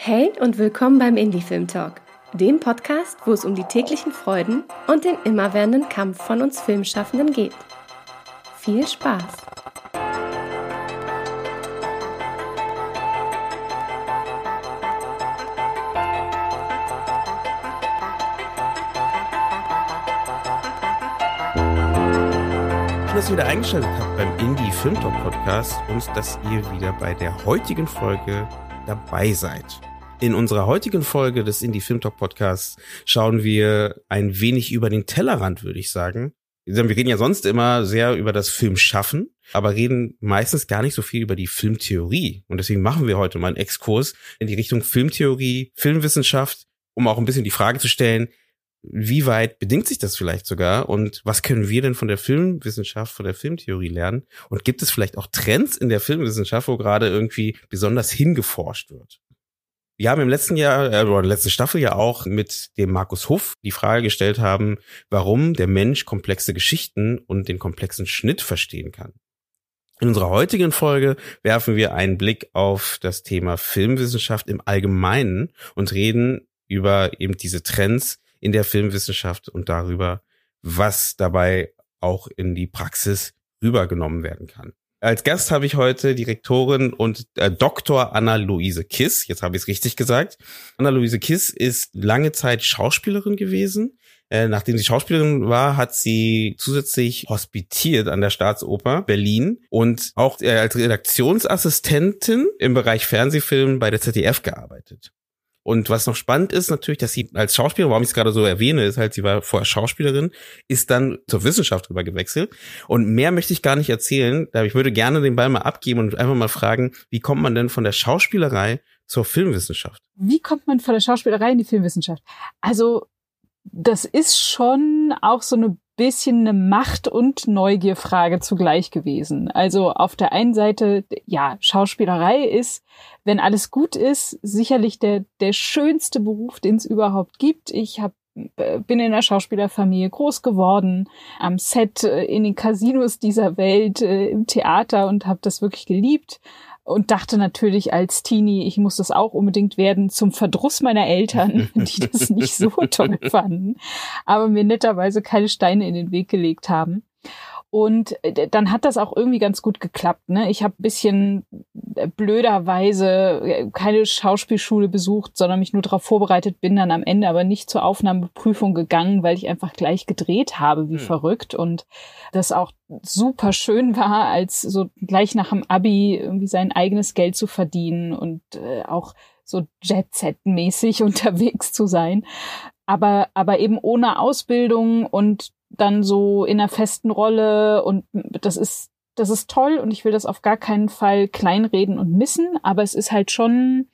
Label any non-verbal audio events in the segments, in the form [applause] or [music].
Hey und willkommen beim Indie Film Talk, dem Podcast, wo es um die täglichen Freuden und den immerwährenden Kampf von uns Filmschaffenden geht. Viel Spaß! Dass ihr wieder eingeschaltet habt beim Indie Film Talk Podcast und dass ihr wieder bei der heutigen Folge dabei seid. In unserer heutigen Folge des Indie Film Talk Podcasts schauen wir ein wenig über den Tellerrand, würde ich sagen. Wir reden ja sonst immer sehr über das Filmschaffen, aber reden meistens gar nicht so viel über die Filmtheorie. Und deswegen machen wir heute mal einen Exkurs in die Richtung Filmtheorie, Filmwissenschaft, um auch ein bisschen die Frage zu stellen, wie weit bedingt sich das vielleicht sogar und was können wir denn von der Filmwissenschaft, von der Filmtheorie lernen? Und gibt es vielleicht auch Trends in der Filmwissenschaft, wo gerade irgendwie besonders hingeforscht wird? Wir haben im letzten Jahr, äh, oder letzte Staffel ja auch mit dem Markus Huff die Frage gestellt haben, warum der Mensch komplexe Geschichten und den komplexen Schnitt verstehen kann. In unserer heutigen Folge werfen wir einen Blick auf das Thema Filmwissenschaft im Allgemeinen und reden über eben diese Trends in der Filmwissenschaft und darüber, was dabei auch in die Praxis rübergenommen werden kann. Als Gast habe ich heute Direktorin und äh, Dr. Anna-Luise Kiss. Jetzt habe ich es richtig gesagt. Anna-Luise Kiss ist lange Zeit Schauspielerin gewesen. Äh, nachdem sie Schauspielerin war, hat sie zusätzlich hospitiert an der Staatsoper Berlin und auch äh, als Redaktionsassistentin im Bereich Fernsehfilm bei der ZDF gearbeitet. Und was noch spannend ist natürlich, dass sie als Schauspielerin, warum ich es gerade so erwähne, ist halt, sie war vorher Schauspielerin, ist dann zur Wissenschaft rüber gewechselt. Und mehr möchte ich gar nicht erzählen. Ich würde gerne den Ball mal abgeben und einfach mal fragen, wie kommt man denn von der Schauspielerei zur Filmwissenschaft? Wie kommt man von der Schauspielerei in die Filmwissenschaft? Also, das ist schon auch so eine bisschen eine Macht- und Neugierfrage zugleich gewesen. Also auf der einen Seite, ja, Schauspielerei ist, wenn alles gut ist, sicherlich der, der schönste Beruf, den es überhaupt gibt. Ich habe äh, bin in einer Schauspielerfamilie groß geworden, am Set, äh, in den Casinos dieser Welt, äh, im Theater und habe das wirklich geliebt und dachte natürlich als Teenie, ich muss das auch unbedingt werden, zum Verdruss meiner Eltern, [laughs] die das nicht so toll fanden, aber mir netterweise keine Steine in den Weg gelegt haben. Und äh, dann hat das auch irgendwie ganz gut geklappt. Ne? Ich habe bisschen äh, blöderweise äh, keine Schauspielschule besucht, sondern mich nur darauf vorbereitet, bin dann am Ende aber nicht zur Aufnahmeprüfung gegangen, weil ich einfach gleich gedreht habe, wie hm. verrückt. Und das auch super schön war, als so gleich nach dem Abi irgendwie sein eigenes Geld zu verdienen und äh, auch so Jet-Set-mäßig [laughs] unterwegs zu sein. Aber, aber eben ohne Ausbildung und dann so in einer festen Rolle und das ist das ist toll und ich will das auf gar keinen Fall kleinreden und missen, aber es ist halt schon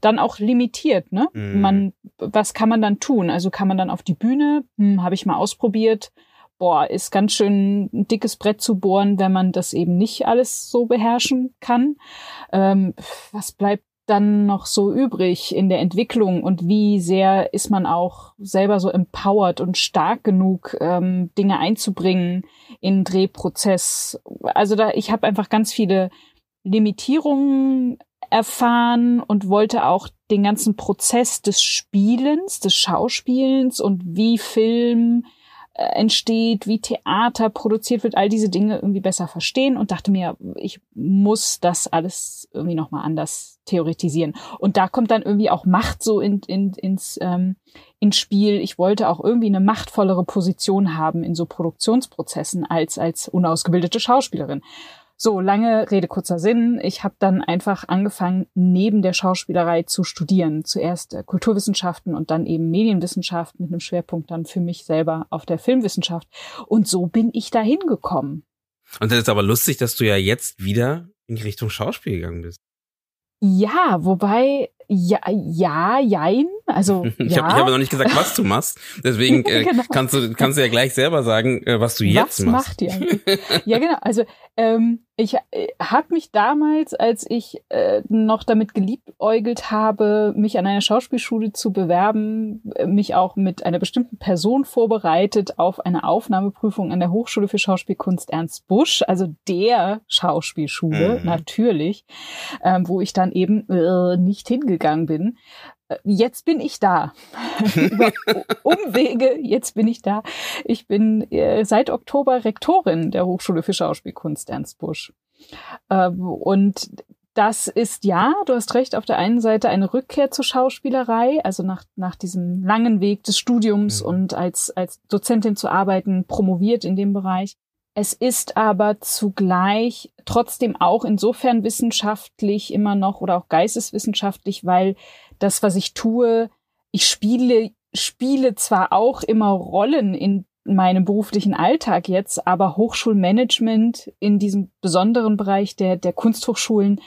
dann auch limitiert, ne? Mhm. Man, was kann man dann tun? Also kann man dann auf die Bühne? Hm, Habe ich mal ausprobiert. Boah, ist ganz schön ein dickes Brett zu bohren, wenn man das eben nicht alles so beherrschen kann. Ähm, was bleibt dann noch so übrig in der Entwicklung und wie sehr ist man auch selber so empowered und stark genug, ähm, Dinge einzubringen in Drehprozess. Also da, ich habe einfach ganz viele Limitierungen erfahren und wollte auch den ganzen Prozess des Spielens, des Schauspielens und wie Film entsteht, wie Theater produziert wird, all diese Dinge irgendwie besser verstehen und dachte mir, ich muss das alles irgendwie nochmal anders theoretisieren. Und da kommt dann irgendwie auch Macht so in, in, ins, ähm, ins Spiel. Ich wollte auch irgendwie eine machtvollere Position haben in so Produktionsprozessen als, als unausgebildete Schauspielerin. So, lange Rede, kurzer Sinn. Ich habe dann einfach angefangen, neben der Schauspielerei zu studieren. Zuerst äh, Kulturwissenschaften und dann eben Medienwissenschaft mit einem Schwerpunkt dann für mich selber auf der Filmwissenschaft. Und so bin ich da hingekommen. Und das ist aber lustig, dass du ja jetzt wieder in Richtung Schauspiel gegangen bist. Ja, wobei ja, ja, jein. Also [laughs] ja. ich habe hab noch nicht gesagt, was du machst. Deswegen [laughs] äh, genau. kannst du kannst du ja gleich selber sagen, äh, was du jetzt was machst. Was macht ihr? [laughs] ja, genau. Also ähm, Ich äh, habe mich damals, als ich äh, noch damit geliebäugelt habe, mich an einer Schauspielschule zu bewerben, äh, mich auch mit einer bestimmten Person vorbereitet auf eine Aufnahmeprüfung an der Hochschule für Schauspielkunst Ernst Busch, also der Schauspielschule mhm. natürlich, ähm, wo ich dann eben äh, nicht hingegangen bin jetzt bin ich da. [laughs] Über Umwege, jetzt bin ich da. Ich bin äh, seit Oktober Rektorin der Hochschule für Schauspielkunst Ernst Busch. Ähm, und das ist ja, du hast recht, auf der einen Seite eine Rückkehr zur Schauspielerei, also nach, nach diesem langen Weg des Studiums mhm. und als, als Dozentin zu arbeiten, promoviert in dem Bereich. Es ist aber zugleich trotzdem auch insofern wissenschaftlich immer noch oder auch geisteswissenschaftlich, weil das, was ich tue, ich spiele, spiele zwar auch immer Rollen in meinem beruflichen Alltag jetzt, aber Hochschulmanagement in diesem besonderen Bereich der, der Kunsthochschulen,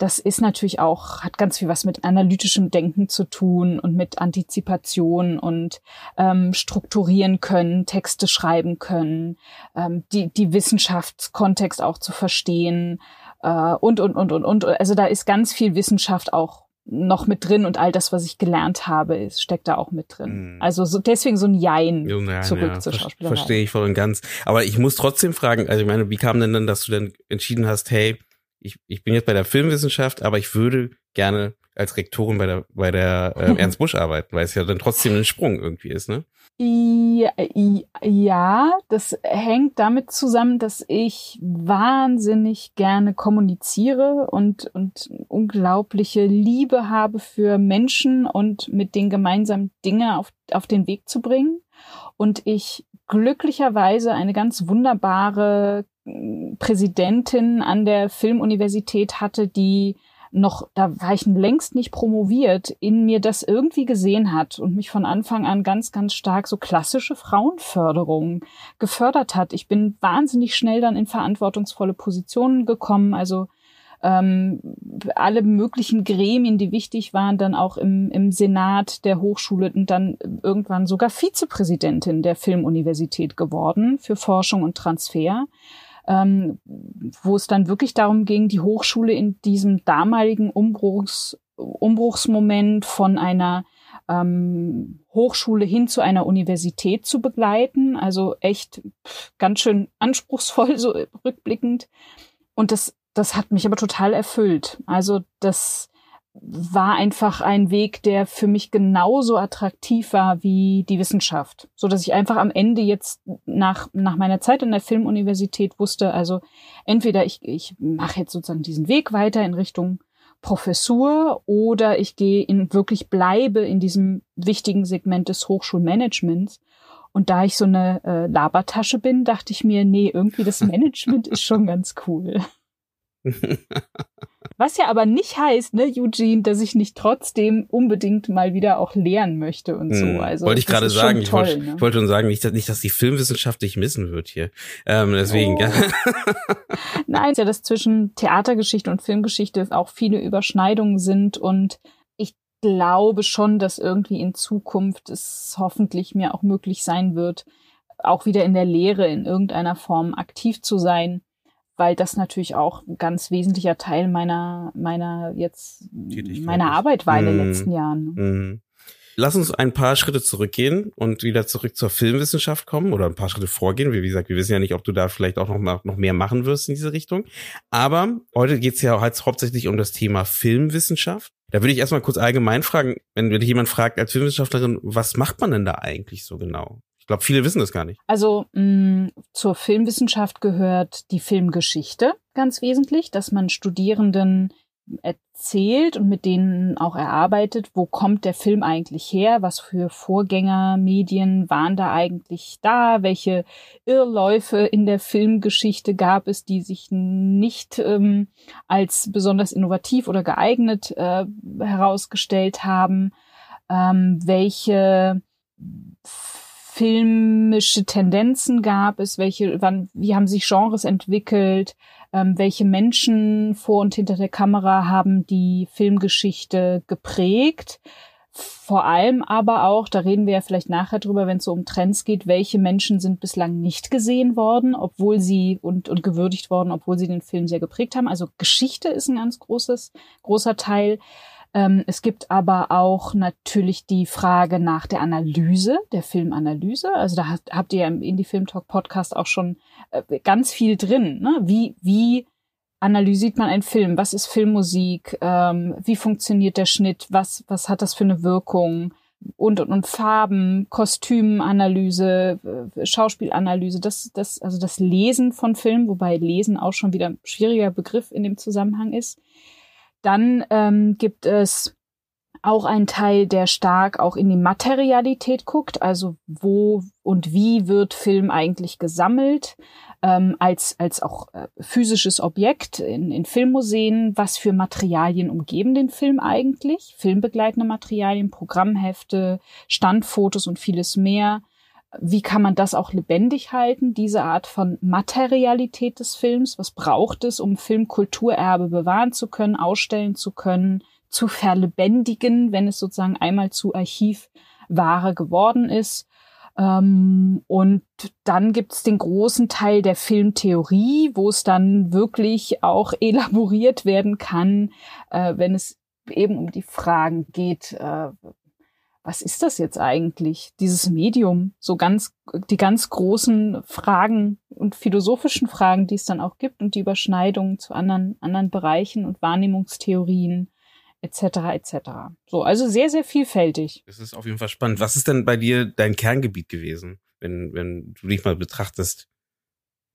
das ist natürlich auch, hat ganz viel was mit analytischem Denken zu tun und mit Antizipation und ähm, strukturieren können, Texte schreiben können, ähm, die, die Wissenschaftskontext auch zu verstehen äh, und, und, und, und, und. Also da ist ganz viel Wissenschaft auch noch mit drin und all das, was ich gelernt habe, ist, steckt da auch mit drin. Mhm. Also so, deswegen so ein Jein ja, zurück ja, zur Schauspielerei. Verstehe ich voll und ganz. Aber ich muss trotzdem fragen, also ich meine, wie kam denn dann, dass du dann entschieden hast, hey, ich, ich bin jetzt bei der Filmwissenschaft, aber ich würde gerne als Rektorin bei der, bei der äh, [laughs] Ernst Busch arbeiten, weil es ja dann trotzdem ein Sprung irgendwie ist, ne? Ja, ja, das hängt damit zusammen, dass ich wahnsinnig gerne kommuniziere und, und unglaubliche Liebe habe für Menschen und mit denen gemeinsam Dinge auf, auf den Weg zu bringen. Und ich glücklicherweise eine ganz wunderbare Präsidentin an der Filmuniversität hatte, die noch, da war ich längst nicht promoviert, in mir das irgendwie gesehen hat und mich von Anfang an ganz, ganz stark so klassische Frauenförderung gefördert hat. Ich bin wahnsinnig schnell dann in verantwortungsvolle Positionen gekommen, also ähm, alle möglichen Gremien, die wichtig waren, dann auch im, im Senat der Hochschule und dann irgendwann sogar Vizepräsidentin der Filmuniversität geworden für Forschung und Transfer ähm, wo es dann wirklich darum ging, die Hochschule in diesem damaligen Umbruchs, Umbruchsmoment von einer ähm, Hochschule hin zu einer Universität zu begleiten. Also echt ganz schön anspruchsvoll, so rückblickend. Und das, das hat mich aber total erfüllt. Also das, war einfach ein Weg, der für mich genauso attraktiv war wie die Wissenschaft, so dass ich einfach am Ende jetzt nach nach meiner Zeit an der Filmuniversität wusste, also entweder ich ich mache jetzt sozusagen diesen Weg weiter in Richtung Professur oder ich gehe in wirklich bleibe in diesem wichtigen Segment des Hochschulmanagements. Und da ich so eine äh, Labertasche bin, dachte ich mir, nee, irgendwie das [laughs] Management ist schon ganz cool. [laughs] Was ja aber nicht heißt, ne, Eugene, dass ich nicht trotzdem unbedingt mal wieder auch lernen möchte und so. Hm. Also wollte ich gerade sagen. Toll, ich wollte, ne? wollte schon sagen, nicht dass, nicht, dass die Filmwissenschaft dich missen wird hier. Ähm, deswegen. Oh. Ja. [laughs] Nein, ja, dass zwischen Theatergeschichte und Filmgeschichte auch viele Überschneidungen sind und ich glaube schon, dass irgendwie in Zukunft es hoffentlich mir auch möglich sein wird, auch wieder in der Lehre in irgendeiner Form aktiv zu sein weil das natürlich auch ein ganz wesentlicher Teil meiner, meiner jetzt, meiner Arbeit war in den mhm. letzten Jahren. Mhm. Lass uns ein paar Schritte zurückgehen und wieder zurück zur Filmwissenschaft kommen oder ein paar Schritte vorgehen. Wie gesagt, wir wissen ja nicht, ob du da vielleicht auch noch, mal, noch mehr machen wirst in diese Richtung. Aber heute geht es ja halt hauptsächlich um das Thema Filmwissenschaft. Da würde ich erstmal kurz allgemein fragen, wenn dich jemand fragt als Filmwissenschaftlerin, was macht man denn da eigentlich so genau? Glaube, viele wissen das gar nicht. Also mh, mm, zur Filmwissenschaft gehört die Filmgeschichte ganz wesentlich, dass man Studierenden erzählt und mit denen auch erarbeitet, wo kommt der Film eigentlich her, was für Vorgängermedien waren da eigentlich da, welche Irrläufe in der Filmgeschichte gab es, die sich nicht ähm, als besonders innovativ oder geeignet äh, herausgestellt haben, ähm, welche filmische Tendenzen gab es, welche, wann, wie haben sich Genres entwickelt, ähm, welche Menschen vor und hinter der Kamera haben die Filmgeschichte geprägt. vor allem aber auch, da reden wir ja vielleicht nachher drüber, wenn es so um Trends geht, welche Menschen sind bislang nicht gesehen worden, obwohl sie und, und gewürdigt worden, obwohl sie den Film sehr geprägt haben. Also Geschichte ist ein ganz großes, großer Teil. Ähm, es gibt aber auch natürlich die Frage nach der Analyse, der Filmanalyse. Also da habt, habt ihr im Indie Film Talk Podcast auch schon äh, ganz viel drin. Ne? Wie, wie analysiert man einen Film? Was ist Filmmusik? Ähm, wie funktioniert der Schnitt? Was, was hat das für eine Wirkung? Und, und, und Farben, Kostümanalyse, äh, Schauspielanalyse, das, das, also das Lesen von Filmen, wobei Lesen auch schon wieder ein schwieriger Begriff in dem Zusammenhang ist. Dann ähm, gibt es auch einen Teil, der stark auch in die Materialität guckt, also wo und wie wird Film eigentlich gesammelt, ähm, als, als auch äh, physisches Objekt in, in Filmmuseen, was für Materialien umgeben den Film eigentlich, filmbegleitende Materialien, Programmhefte, Standfotos und vieles mehr. Wie kann man das auch lebendig halten, diese Art von Materialität des Films? Was braucht es, um Filmkulturerbe bewahren zu können, ausstellen zu können, zu verlebendigen, wenn es sozusagen einmal zu Archivware geworden ist? Ähm, und dann gibt's den großen Teil der Filmtheorie, wo es dann wirklich auch [laughs] elaboriert werden kann, äh, wenn es eben um die Fragen geht, äh, was ist das jetzt eigentlich, dieses Medium? So ganz, die ganz großen Fragen und philosophischen Fragen, die es dann auch gibt und die Überschneidungen zu anderen, anderen Bereichen und Wahrnehmungstheorien etc. etc. So, also sehr, sehr vielfältig. Das ist auf jeden Fall spannend. Was ist denn bei dir dein Kerngebiet gewesen, wenn, wenn du dich mal betrachtest?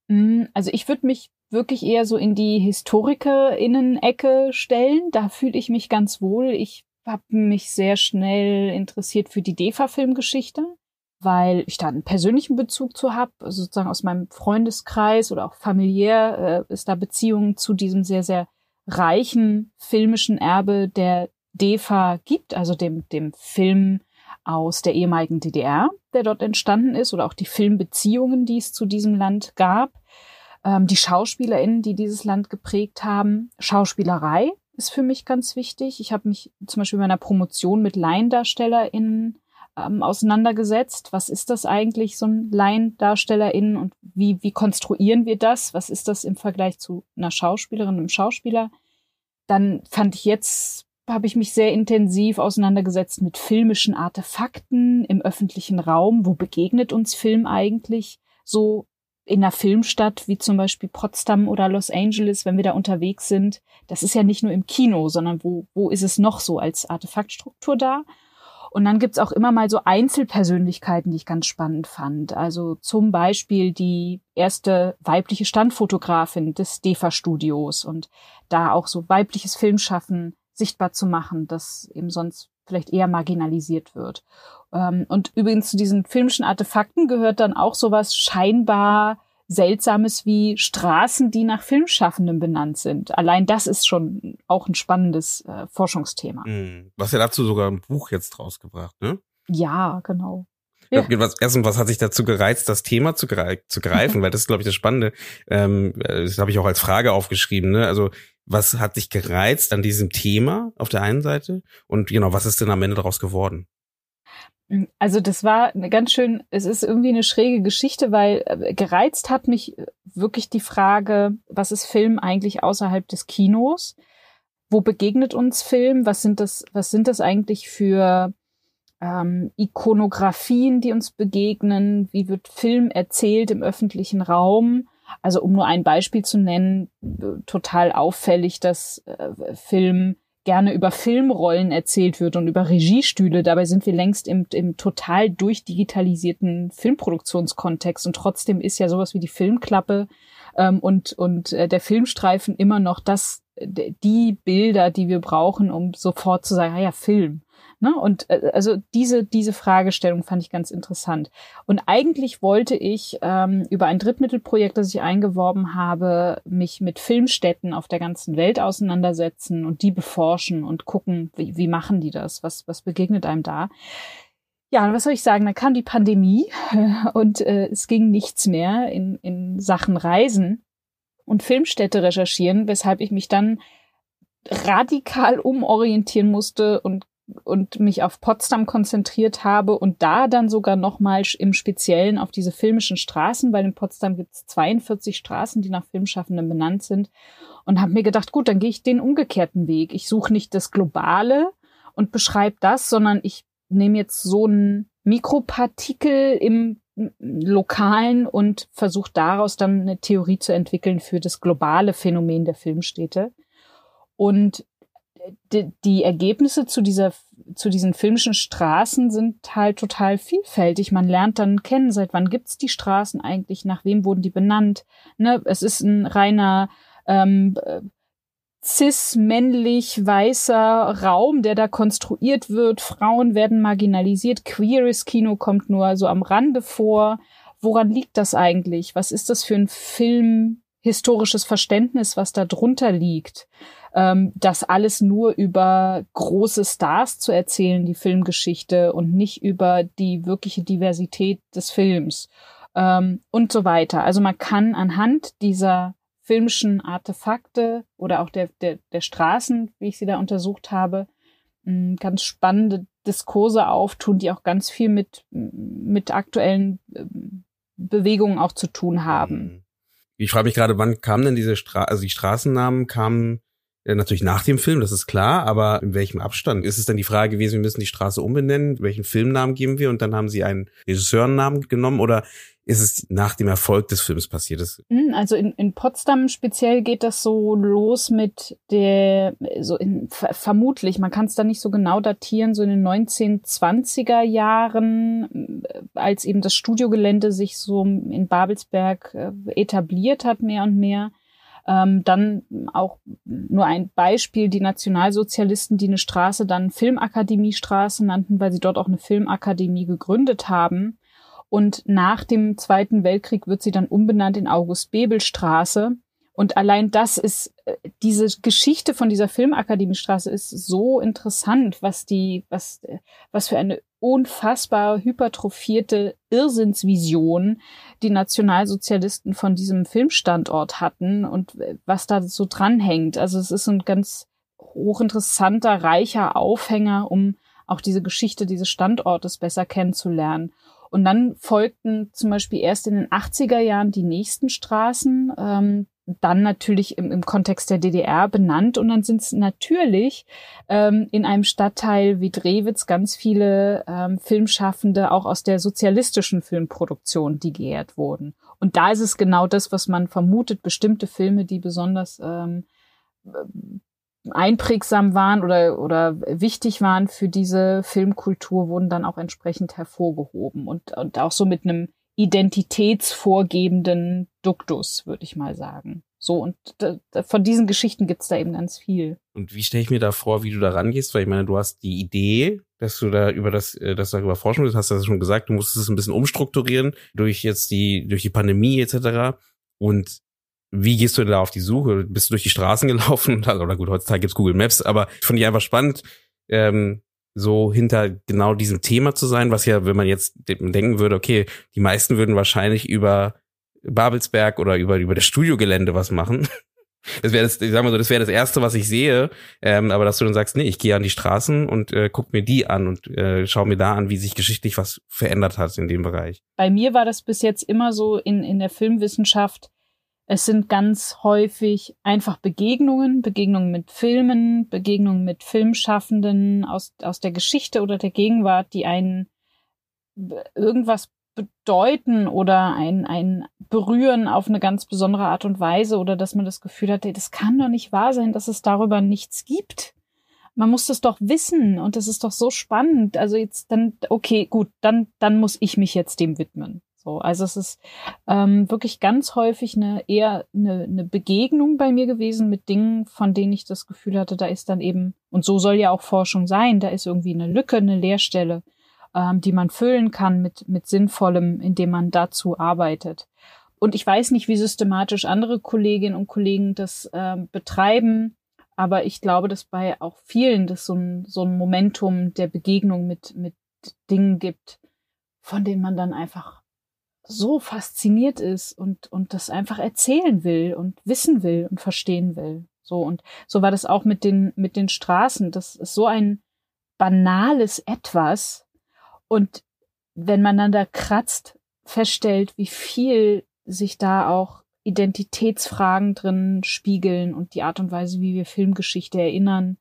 Mm, also ich würde mich wirklich eher so in die HistorikerInnen-Ecke stellen. Da fühle ich mich ganz wohl. Ich habe mich sehr schnell interessiert für die DEFA-Filmgeschichte, weil ich da einen persönlichen Bezug zu habe, also sozusagen aus meinem Freundeskreis oder auch familiär äh, ist da Beziehungen zu diesem sehr, sehr reichen filmischen Erbe der DEFA gibt, also dem, dem Film aus der ehemaligen DDR, der dort entstanden ist, oder auch die Filmbeziehungen, die es zu diesem Land gab, ähm, die SchauspielerInnen, die dieses Land geprägt haben, Schauspielerei, ist für mich ganz wichtig. Ich habe mich zum Beispiel in meiner Promotion mit LaiendarstellerInnen ähm, auseinandergesetzt. Was ist das eigentlich, so ein LaiendarstellerInnen und wie, wie konstruieren wir das? Was ist das im Vergleich zu einer Schauspielerin, einem Schauspieler? Dann fand ich jetzt, habe ich mich sehr intensiv auseinandergesetzt mit filmischen Artefakten im öffentlichen Raum. Wo begegnet uns Film eigentlich so in einer Filmstadt wie zum Beispiel Potsdam oder Los Angeles, wenn wir da unterwegs sind, das ist ja nicht nur im Kino, sondern wo, wo ist es noch so als Artefaktstruktur da? Und dann gibt's auch immer mal so Einzelpersönlichkeiten, die ich ganz spannend fand. Also zum Beispiel die erste weibliche Standfotografin des DEFA-Studios und da auch so weibliches Filmschaffen sichtbar zu machen, das eben sonst vielleicht eher marginalisiert wird. Ähm, und übrigens zu diesen filmischen Artefakten gehört dann auch sowas scheinbar Seltsames wie Straßen, die nach Filmschaffenden benannt sind. Allein das ist schon auch ein spannendes äh, Forschungsthema. Mhm. Was ja dazu sogar ein Buch jetzt rausgebracht, ne? Ja, genau. Ja. Was, erstens, was hat sich dazu gereizt, das Thema zu, zu greifen? [laughs] Weil das ist, glaube ich, das Spannende. Ähm, das habe ich auch als Frage aufgeschrieben. Ne? Also was hat dich gereizt an diesem Thema auf der einen Seite? Und genau, was ist denn am Ende daraus geworden? Also das war eine ganz schön, es ist irgendwie eine schräge Geschichte, weil äh, gereizt hat mich wirklich die Frage, was ist Film eigentlich außerhalb des Kinos? Wo begegnet uns Film? Was sind das, was sind das eigentlich für ähm, Ikonografien, die uns begegnen? Wie wird Film erzählt im öffentlichen Raum? Also um nur ein Beispiel zu nennen, total auffällig, dass äh, Film gerne über Filmrollen erzählt wird und über Regiestühle. Dabei sind wir längst im, im total durchdigitalisierten Filmproduktionskontext und trotzdem ist ja sowas wie die Filmklappe ähm, und, und äh, der Filmstreifen immer noch das, die Bilder, die wir brauchen, um sofort zu sagen, ah ja, Film. Ne? Und äh, also diese, diese Fragestellung fand ich ganz interessant. Und eigentlich wollte ich ähm, über ein Drittmittelprojekt, das ich eingeworben habe, mich mit Filmstätten auf der ganzen Welt auseinandersetzen und die beforschen und gucken, wie, wie machen die das? Was, was begegnet einem da? Ja, was soll ich sagen? Da kam die Pandemie [laughs] und äh, es ging nichts mehr in, in Sachen Reisen und Filmstätte recherchieren, weshalb ich mich dann radikal umorientieren musste und und mich auf Potsdam konzentriert habe und da dann sogar nochmal im Speziellen auf diese filmischen Straßen, weil in Potsdam gibt es 42 Straßen, die nach Filmschaffenden benannt sind und habe mir gedacht, gut, dann gehe ich den umgekehrten Weg. Ich suche nicht das Globale und beschreibe das, sondern ich nehme jetzt so ein Mikropartikel im Lokalen und versuche daraus dann eine Theorie zu entwickeln für das globale Phänomen der Filmstädte. Und die, die Ergebnisse zu dieser zu diesen filmischen Straßen sind halt total vielfältig. Man lernt dann kennen, seit wann gibt's die Straßen eigentlich, nach wem wurden die benannt. Ne? Es ist ein reiner ähm, cis-männlich weißer Raum, der da konstruiert wird. Frauen werden marginalisiert. Queeres Kino kommt nur so am Rande vor. Woran liegt das eigentlich? Was ist das für ein filmhistorisches Verständnis, was da drunter liegt? Ähm, das alles nur über große Stars zu erzählen, die Filmgeschichte, und nicht über die wirkliche Diversität des Films ähm, und so weiter. Also man kann anhand dieser filmischen Artefakte oder auch der, der, der Straßen, wie ich sie da untersucht habe, ganz spannende Diskurse auftun, die auch ganz viel mit, mit aktuellen ähm, Bewegungen auch zu tun haben. Mhm. Ich frage mich gerade, wann kamen denn diese Stra also die Straßennamen kamen natürlich nach dem Film, das ist klar, aber in welchem Abstand? Ist es dann die Frage gewesen, wir müssen die Straße umbenennen, welchen Filmnamen geben wir und dann haben sie einen Regisseurnamen genommen oder ist es nach dem Erfolg des Films passiert? Hm, also in, in Potsdam speziell geht das so los mit der, so in, vermutlich, man kann es da nicht so genau datieren, so in den 1920er Jahren, äh, als eben das Studiogelände sich so in Babelsberg äh, etabliert hat, mehr und mehr. Ähm, dann auch nur ein Beispiel, die Nationalsozialisten, die eine Straße dann Filmakademiestraße nannten, weil sie dort auch eine Filmakademie gegründet haben und nach dem Zweiten Weltkrieg wird sie dann umbenannt in August-Bebel-Straße. Und allein das ist, äh, diese Geschichte von dieser Filmakademiestraße ist so interessant, was die, was, was für eine unfassbar hypertrophierte Irrsinnsvision die Nationalsozialisten von diesem Filmstandort hatten und was da so dranhängt. Also es ist ein ganz hochinteressanter, reicher Aufhänger, um auch diese Geschichte dieses Standortes besser kennenzulernen. Und dann folgten zum Beispiel erst in den 80er Jahren die nächsten Straßen, ähm, dann natürlich im, im Kontext der DDR benannt. Und dann sind es natürlich ähm, in einem Stadtteil wie Drewitz ganz viele ähm, Filmschaffende auch aus der sozialistischen Filmproduktion, die geehrt wurden. Und da ist es genau das, was man vermutet, bestimmte Filme, die besonders ähm, einprägsam waren oder, oder wichtig waren für diese Filmkultur, wurden dann auch entsprechend hervorgehoben. Und, und auch so mit einem identitätsvorgebenden Duktus, würde ich mal sagen. So, und von diesen Geschichten gibt's da eben ganz viel. Und wie stelle ich mir da vor, wie du da rangehst? Weil ich meine, du hast die Idee, dass du da über das, äh, dass du darüber forschen willst, hast du das schon gesagt, du musst es ein bisschen umstrukturieren durch jetzt die, durch die Pandemie etc. Und wie gehst du da auf die Suche? Bist du durch die Straßen gelaufen? [laughs] Oder gut, heutzutage gibt's Google Maps, aber ich fand ich einfach spannend, ähm, so hinter genau diesem Thema zu sein, was ja, wenn man jetzt denken würde, okay, die meisten würden wahrscheinlich über Babelsberg oder über, über das Studiogelände was machen. [laughs] Das wäre das, ich sag mal so, das wäre das Erste, was ich sehe. Ähm, aber dass du dann sagst, nee, ich gehe an die Straßen und äh, guck mir die an und äh, schau mir da an, wie sich geschichtlich was verändert hat in dem Bereich. Bei mir war das bis jetzt immer so in, in der Filmwissenschaft, es sind ganz häufig einfach Begegnungen, Begegnungen mit Filmen, Begegnungen mit Filmschaffenden aus, aus der Geschichte oder der Gegenwart, die einen irgendwas bedeuten oder ein, ein berühren auf eine ganz besondere Art und Weise oder dass man das Gefühl hat, ey, das kann doch nicht wahr sein, dass es darüber nichts gibt. Man muss das doch wissen und das ist doch so spannend. Also jetzt dann, okay, gut, dann, dann muss ich mich jetzt dem widmen. So, also es ist ähm, wirklich ganz häufig eine eher eine, eine Begegnung bei mir gewesen mit Dingen, von denen ich das Gefühl hatte, da ist dann eben, und so soll ja auch Forschung sein, da ist irgendwie eine Lücke, eine Leerstelle, ähm, die man füllen kann mit, mit Sinnvollem, indem man dazu arbeitet. Und ich weiß nicht, wie systematisch andere Kolleginnen und Kollegen das ähm, betreiben, aber ich glaube, dass bei auch vielen das so ein, so ein Momentum der Begegnung mit, mit Dingen gibt, von denen man dann einfach so fasziniert ist und, und das einfach erzählen will und wissen will und verstehen will. So, und so war das auch mit den, mit den Straßen. Das ist so ein, banales Etwas und wenn man dann da kratzt, feststellt, wie viel sich da auch Identitätsfragen drin spiegeln und die Art und Weise, wie wir Filmgeschichte erinnern.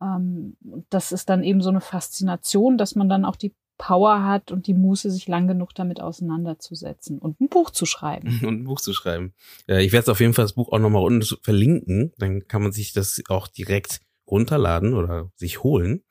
Ähm, das ist dann eben so eine Faszination, dass man dann auch die Power hat und die Muße, sich lang genug damit auseinanderzusetzen und ein Buch zu schreiben. [laughs] Und ein Buch zu schreiben. Ich werde auf jeden Fall das Buch auch nochmal unten verlinken. Dann kann man sich das auch direkt runterladen oder sich holen.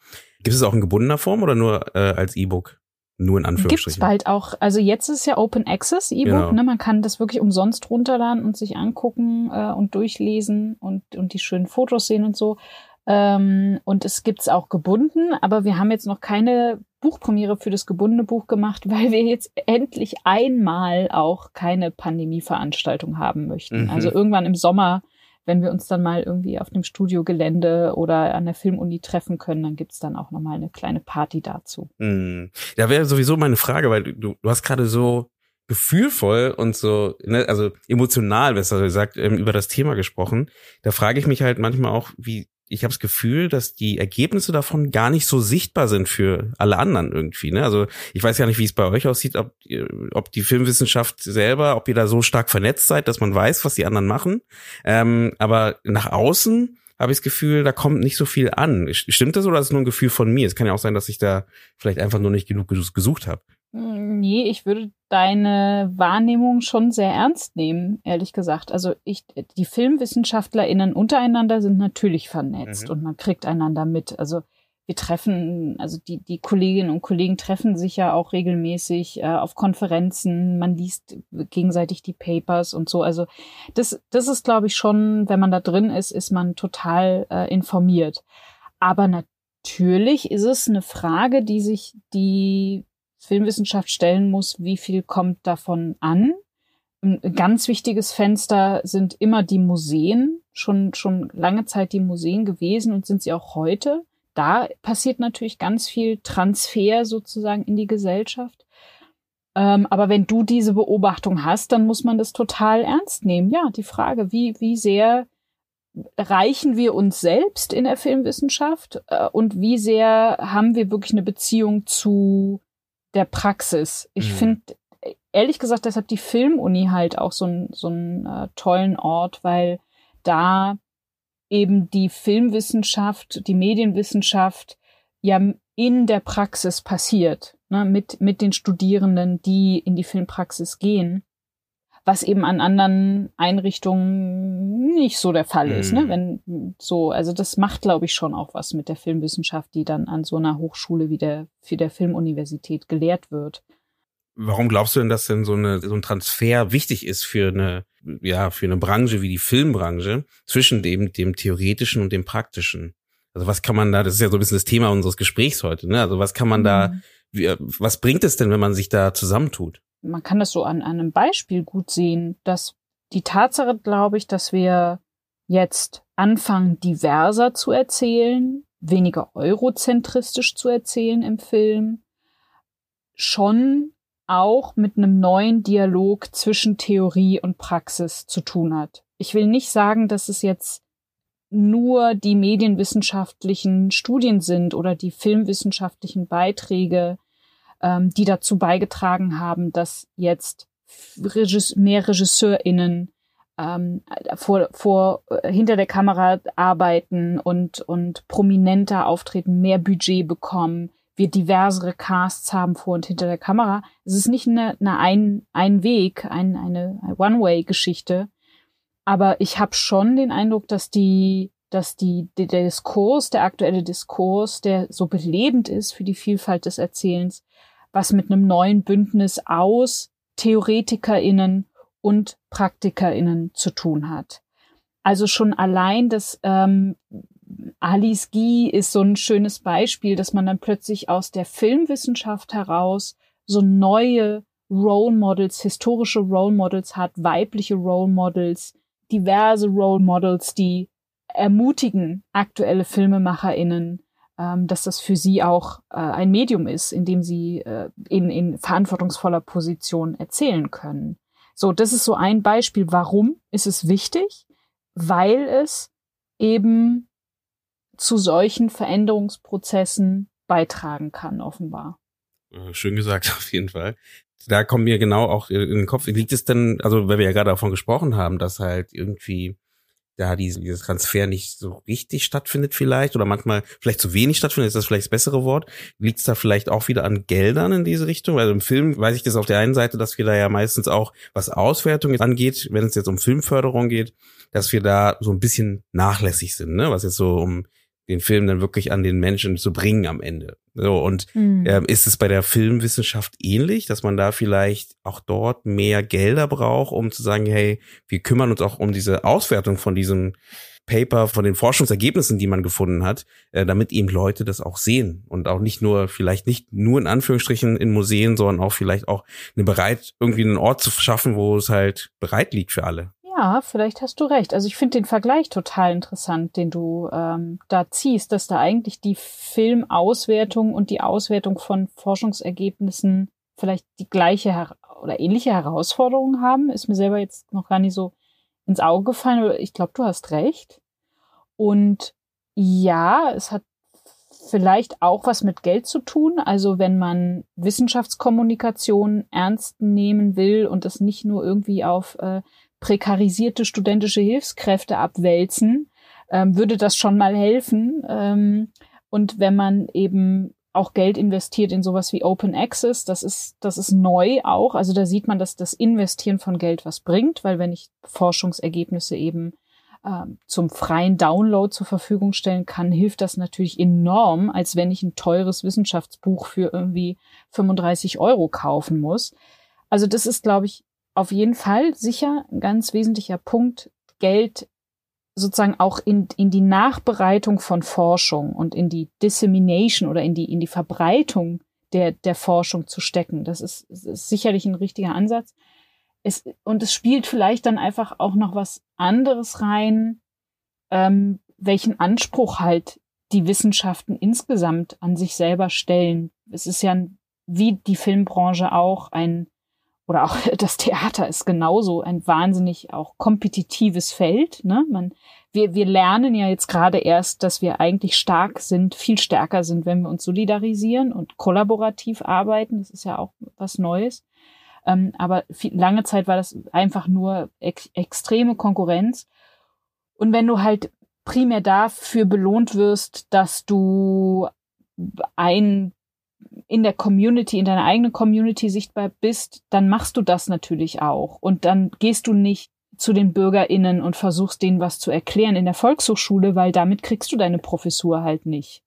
Gibt es auch in gebundener Form oder nur äh, als E-Book? Nur in Anführungsstrichen. Gibt's bald auch. Also jetzt ist ja Open Access E-Book. Genau. Ne? Man kann das wirklich umsonst runterladen und sich angucken äh, und durchlesen und, und die schönen Fotos sehen und so. Ähm, und es gibt's auch gebunden, aber wir haben jetzt noch keine Buchpremiere für das gebundene Buch gemacht, [laughs] weil wir jetzt endlich einmal auch keine Pandemieveranstaltung haben möchten. Mhm. Also irgendwann im Sommer, wenn wir uns dann mal irgendwie auf dem Studiogelände oder an der Filmuni treffen können, dann gibt's dann auch nochmal eine kleine Party dazu. Mhm. Da wäre sowieso meine Frage, weil du, du hast gerade so gefühlvoll und so, ne, also emotional, besser gesagt, ähm, über das Thema gesprochen. Da frage ich mich halt manchmal auch, wie ich habe das Gefühl, dass die Ergebnisse davon gar nicht so sichtbar sind für alle anderen irgendwie. Ne? Also ich weiß ja nicht, wie es bei euch aussieht, ob, ob die Filmwissenschaft selber, ob ihr da so stark vernetzt seid, dass man weiß, was die anderen machen. Ähm, aber nach außen habe ich das Gefühl, da kommt nicht so viel an. Stimmt das oder ist es nur ein Gefühl von mir? Es kann ja auch sein, dass ich da vielleicht einfach nur nicht genug gesucht habe. Nee, ich würde deine Wahrnehmung schon sehr ernst nehmen, ehrlich gesagt. Also ich, die FilmwissenschaftlerInnen untereinander sind natürlich vernetzt mhm. und man kriegt einander mit. Also wir treffen, also die, die Kolleginnen und Kollegen treffen sich ja auch regelmäßig äh, auf Konferenzen, man liest gegenseitig die Papers und so. Also das, das ist, glaube ich, schon, wenn man da drin ist, ist man total äh, informiert. Aber natürlich ist es eine Frage, die sich die Filmwissenschaft stellen muss, wie viel kommt davon an. Ein ganz wichtiges Fenster sind immer die Museen, schon, schon lange Zeit die Museen gewesen und sind sie auch heute. Da passiert natürlich ganz viel Transfer sozusagen in die Gesellschaft. Ähm, aber wenn du diese Beobachtung hast, dann muss man das total ernst nehmen. Ja, die Frage, wie, wie sehr reichen wir uns selbst in der Filmwissenschaft äh, und wie sehr haben wir wirklich eine Beziehung zu der Praxis. Ich mhm. finde, ehrlich gesagt, deshalb die Filmuni halt auch so ein so ein äh, tollen Ort, weil da eben die Filmwissenschaft, die Medienwissenschaft ja in der Praxis passiert, ne, mit, mit den Studierenden, die in die Filmpraxis gehen, was eben an anderen Einrichtungen nicht so der Fall ist, ne, mhm. wenn so, also das macht, glaube ich, schon auch was mit der Filmwissenschaft, die dann an so einer Hochschule wie der, wie der Filmuniversität gelehrt wird. Warum glaubst du denn, dass denn so, eine, so ein Transfer wichtig ist für eine, ja, für eine Branche wie die Filmbranche zwischen dem, dem theoretischen und dem praktischen? Also was kann man da, das ist ja so ein bisschen das Thema unseres Gesprächs heute, ne? Also was kann man mhm. da, wie, was bringt es denn, wenn man sich da zusammentut? Man kann das so an, einem Beispiel gut sehen, dass die Tatsache, glaube ich, dass wir jetzt anfangen, diverser zu erzählen, weniger eurozentristisch zu erzählen im Film, schon auch mit einem neuen Dialog zwischen Theorie und Praxis zu tun hat. Ich will nicht sagen, dass es jetzt nur die medienwissenschaftlichen Studien sind oder die filmwissenschaftlichen Beiträge, ähm, die dazu beigetragen haben, dass jetzt mehr RegisseurInnen ähm, vor, vor, äh, hinter der Kamera arbeiten und, und prominenter auftreten, mehr Budget bekommen, wir diversere Casts haben vor und hinter der Kamera. Es ist nicht eine, eine ein, ein Weg, ein, eine One-Way-Geschichte. Aber ich habe schon den Eindruck, dass die, dass die, der Diskurs, der aktuelle Diskurs, der so belebend ist für die Vielfalt des Erzählens, was mit einem neuen Bündnis aus TheoretikerInnen und PraktikerInnen zu tun hat. Also schon allein das ähm, Alice Guy ist so ein schönes Beispiel, dass man dann plötzlich aus der Filmwissenschaft heraus so neue Role Models, historische Role Models hat, weibliche Role Models, diverse Role Models, die ermutigen aktuelle FilmemacherInnen, ähm, dass das für sie auch äh, ein Medium ist, in dem sie äh, in, in verantwortungsvoller Position erzählen können. So, das ist so ein Beispiel. Warum ist es wichtig? Weil es eben zu solchen Veränderungsprozessen beitragen kann, offenbar. Schön gesagt, [laughs] auf jeden Fall. Da kommt mir genau auch in den Kopf, liegt es denn, also weil wir ja gerade davon gesprochen haben, dass halt irgendwie da dieses Transfer nicht so richtig stattfindet vielleicht oder manchmal vielleicht zu wenig stattfindet, ist das vielleicht das bessere Wort. Liegt es da vielleicht auch wieder an Geldern in diese Richtung? Also im Film weiß ich das auf der einen Seite, dass wir da ja meistens auch, was Auswertung angeht, wenn es jetzt um Filmförderung geht, dass wir da so ein bisschen nachlässig sind, ne? was jetzt so um den Film dann wirklich an den Menschen zu bringen am Ende. So, und mhm. ähm, ist es bei der Filmwissenschaft ähnlich, dass man da vielleicht auch dort mehr Gelder braucht, um zu sagen, hey, wir kümmern uns auch um diese Auswertung von diesem Paper, von den Forschungsergebnissen, die man gefunden hat, äh, damit eben Leute das auch sehen und auch nicht nur, vielleicht nicht nur in Anführungsstrichen in Museen, sondern auch vielleicht auch eine bereit, irgendwie einen Ort zu schaffen, wo es halt bereit liegt für alle. Ja, vielleicht hast du recht. Also ich finde den Vergleich total interessant, den du ähm, da ziehst, dass da eigentlich die Filmauswertung und die Auswertung von Forschungsergebnissen vielleicht die gleiche oder ähnliche Herausforderungen haben. Ist mir selber jetzt noch gar nicht so ins Auge gefallen, aber ich glaube, du hast recht. Und ja, es hat vielleicht auch was mit Geld zu tun. Also wenn man Wissenschaftskommunikation ernst nehmen will und das nicht nur irgendwie auf äh, prekarisierte studentische Hilfskräfte abwälzen, ähm, würde das schon mal helfen. Ähm, und wenn man eben auch Geld investiert in sowas wie Open Access, das ist, das ist neu auch. Also da sieht man, dass das Investieren von Geld was bringt, weil wenn ich Forschungsergebnisse eben ähm, zum freien Download zur Verfügung stellen kann, hilft das natürlich enorm, als wenn ich ein teures Wissenschaftsbuch für irgendwie 35 Euro kaufen muss. Also das ist, glaube ich, auf jeden Fall sicher ein ganz wesentlicher Punkt, Geld sozusagen auch in, in die Nachbereitung von Forschung und in die Dissemination oder in die, in die Verbreitung der, der Forschung zu stecken. Das ist, ist sicherlich ein richtiger Ansatz. Es, und es spielt vielleicht dann einfach auch noch was anderes rein, ähm, welchen Anspruch halt die Wissenschaften insgesamt an sich selber stellen. Es ist ja wie die Filmbranche auch ein oder auch [laughs] das Theater ist genauso ein wahnsinnig auch kompetitives Feld. Ne? Man, wir, wir lernen ja jetzt gerade erst, dass wir eigentlich stark sind, viel stärker sind, wenn wir uns solidarisieren und kollaborativ arbeiten. Das ist ja auch was Neues. Ähm, aber viel, lange Zeit war das einfach nur ex extreme Konkurrenz. Und wenn du halt primär dafür belohnt wirst, dass du ein in der Community, in deiner eigenen Community sichtbar bist, dann machst du das natürlich auch. Und dann gehst du nicht zu den BürgerInnen und versuchst denen was zu erklären in der Volkshochschule, weil damit kriegst du deine Professur halt nicht.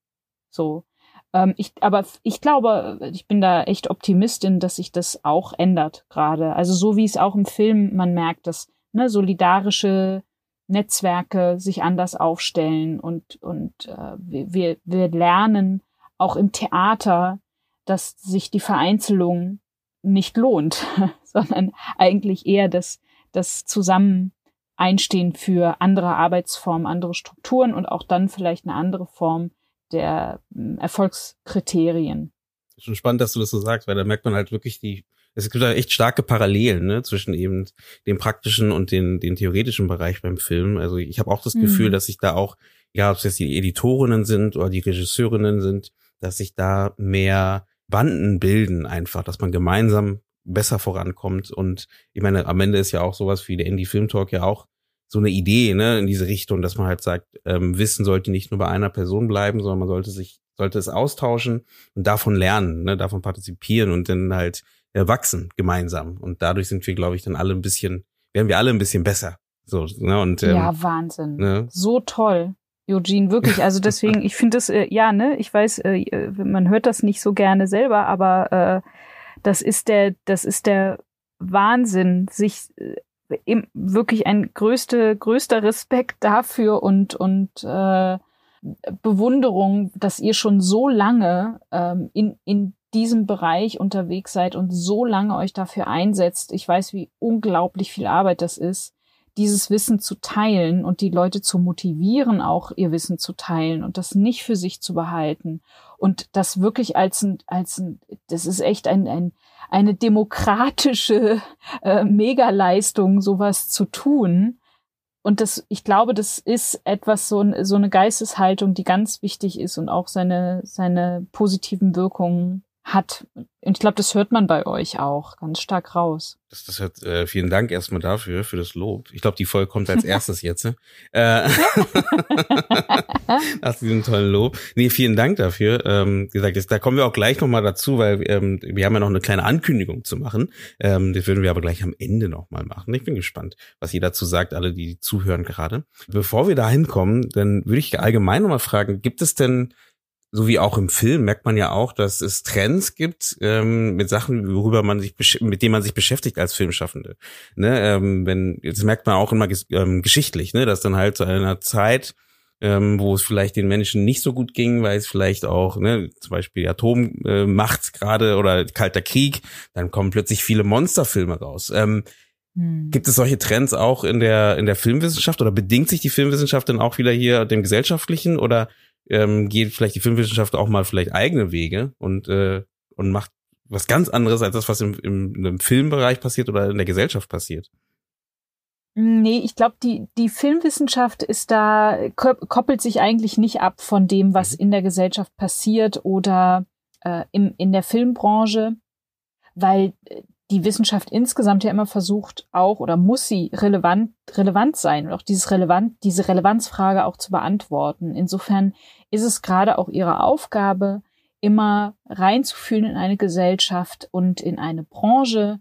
So. Ähm, ich, aber ich glaube, ich bin da echt Optimistin, dass sich das auch ändert gerade. Also so wie es auch im Film man merkt, dass ne, solidarische Netzwerke sich anders aufstellen und, und äh, wir, wir lernen auch im Theater dass sich die Vereinzelung nicht lohnt, [laughs] sondern eigentlich eher das, das Zusammen einstehen für andere Arbeitsformen, andere Strukturen und auch dann vielleicht eine andere Form der hm, Erfolgskriterien. Schon spannend, dass du das so sagst, weil da merkt man halt wirklich die, es gibt da echt starke Parallelen ne, zwischen eben dem praktischen und den, den theoretischen Bereich beim Film. Also ich habe auch das Gefühl, mhm. dass sich da auch, ja, ob es jetzt die Editorinnen sind oder die Regisseurinnen sind, dass sich da mehr Banden bilden einfach, dass man gemeinsam besser vorankommt. Und ich meine, am Ende ist ja auch sowas wie der Indie Film Talk ja auch so eine Idee, ne, in diese Richtung, dass man halt sagt, ähm, Wissen sollte nicht nur bei einer Person bleiben, sondern man sollte sich, sollte es austauschen und davon lernen, ne, davon partizipieren und dann halt äh, wachsen gemeinsam. Und dadurch sind wir, glaube ich, dann alle ein bisschen, werden wir alle ein bisschen besser. So, ne, und, ähm, ja, Wahnsinn. Ne? So toll. Eugene, wirklich. Also deswegen, ich finde das, äh, ja, ne, ich weiß, äh, man hört das nicht so gerne selber, aber äh, das ist der, das ist der Wahnsinn, sich äh, wirklich ein größte, größter Respekt dafür und, und äh, Bewunderung, dass ihr schon so lange ähm, in, in diesem Bereich unterwegs seid und so lange euch dafür einsetzt. Ich weiß, wie unglaublich viel Arbeit das ist dieses Wissen zu teilen und die Leute zu motivieren, auch ihr Wissen zu teilen und das nicht für sich zu behalten. Und das wirklich als ein, als ein, das ist echt ein, ein eine demokratische [laughs] äh, Megaleistung, sowas zu tun. Und das, ich glaube, das ist etwas so, so eine Geisteshaltung, die ganz wichtig ist und auch seine, seine positiven Wirkungen hat. Und ich glaube, das hört man bei euch auch ganz stark raus. Das, das hört, äh, vielen Dank erstmal dafür, für das Lob. Ich glaube, die Folge kommt als [laughs] erstes jetzt. Ne? Äh, [laughs] nach diesem tollen Lob. Nee, vielen Dank dafür. Ähm, wie gesagt, jetzt, da kommen wir auch gleich nochmal dazu, weil ähm, wir haben ja noch eine kleine Ankündigung zu machen. Ähm, das würden wir aber gleich am Ende nochmal machen. Ich bin gespannt, was ihr dazu sagt, alle, die zuhören gerade. Bevor wir da hinkommen, dann würde ich allgemein nochmal fragen, gibt es denn so wie auch im Film merkt man ja auch, dass es Trends gibt ähm, mit Sachen, worüber man sich mit denen man sich beschäftigt als Filmschaffende. Ne, ähm, wenn das merkt man auch immer ähm, geschichtlich, ne, dass dann halt zu einer Zeit, ähm, wo es vielleicht den Menschen nicht so gut ging, weil es vielleicht auch, ne, zum Beispiel Atommacht äh, gerade oder Kalter Krieg, dann kommen plötzlich viele Monsterfilme raus. Ähm, hm. Gibt es solche Trends auch in der in der Filmwissenschaft oder bedingt sich die Filmwissenschaft dann auch wieder hier dem gesellschaftlichen oder ähm, geht vielleicht die Filmwissenschaft auch mal vielleicht eigene Wege und, äh, und macht was ganz anderes als das, was im, im, im Filmbereich passiert oder in der Gesellschaft passiert. Nee, ich glaube, die, die Filmwissenschaft ist da, koppelt sich eigentlich nicht ab von dem, was mhm. in der Gesellschaft passiert oder äh, im, in der Filmbranche, weil äh, die Wissenschaft insgesamt ja immer versucht, auch oder muss sie relevant, relevant sein und auch dieses relevant, diese Relevanzfrage auch zu beantworten. Insofern ist es gerade auch ihre Aufgabe, immer reinzufühlen in eine Gesellschaft und in eine Branche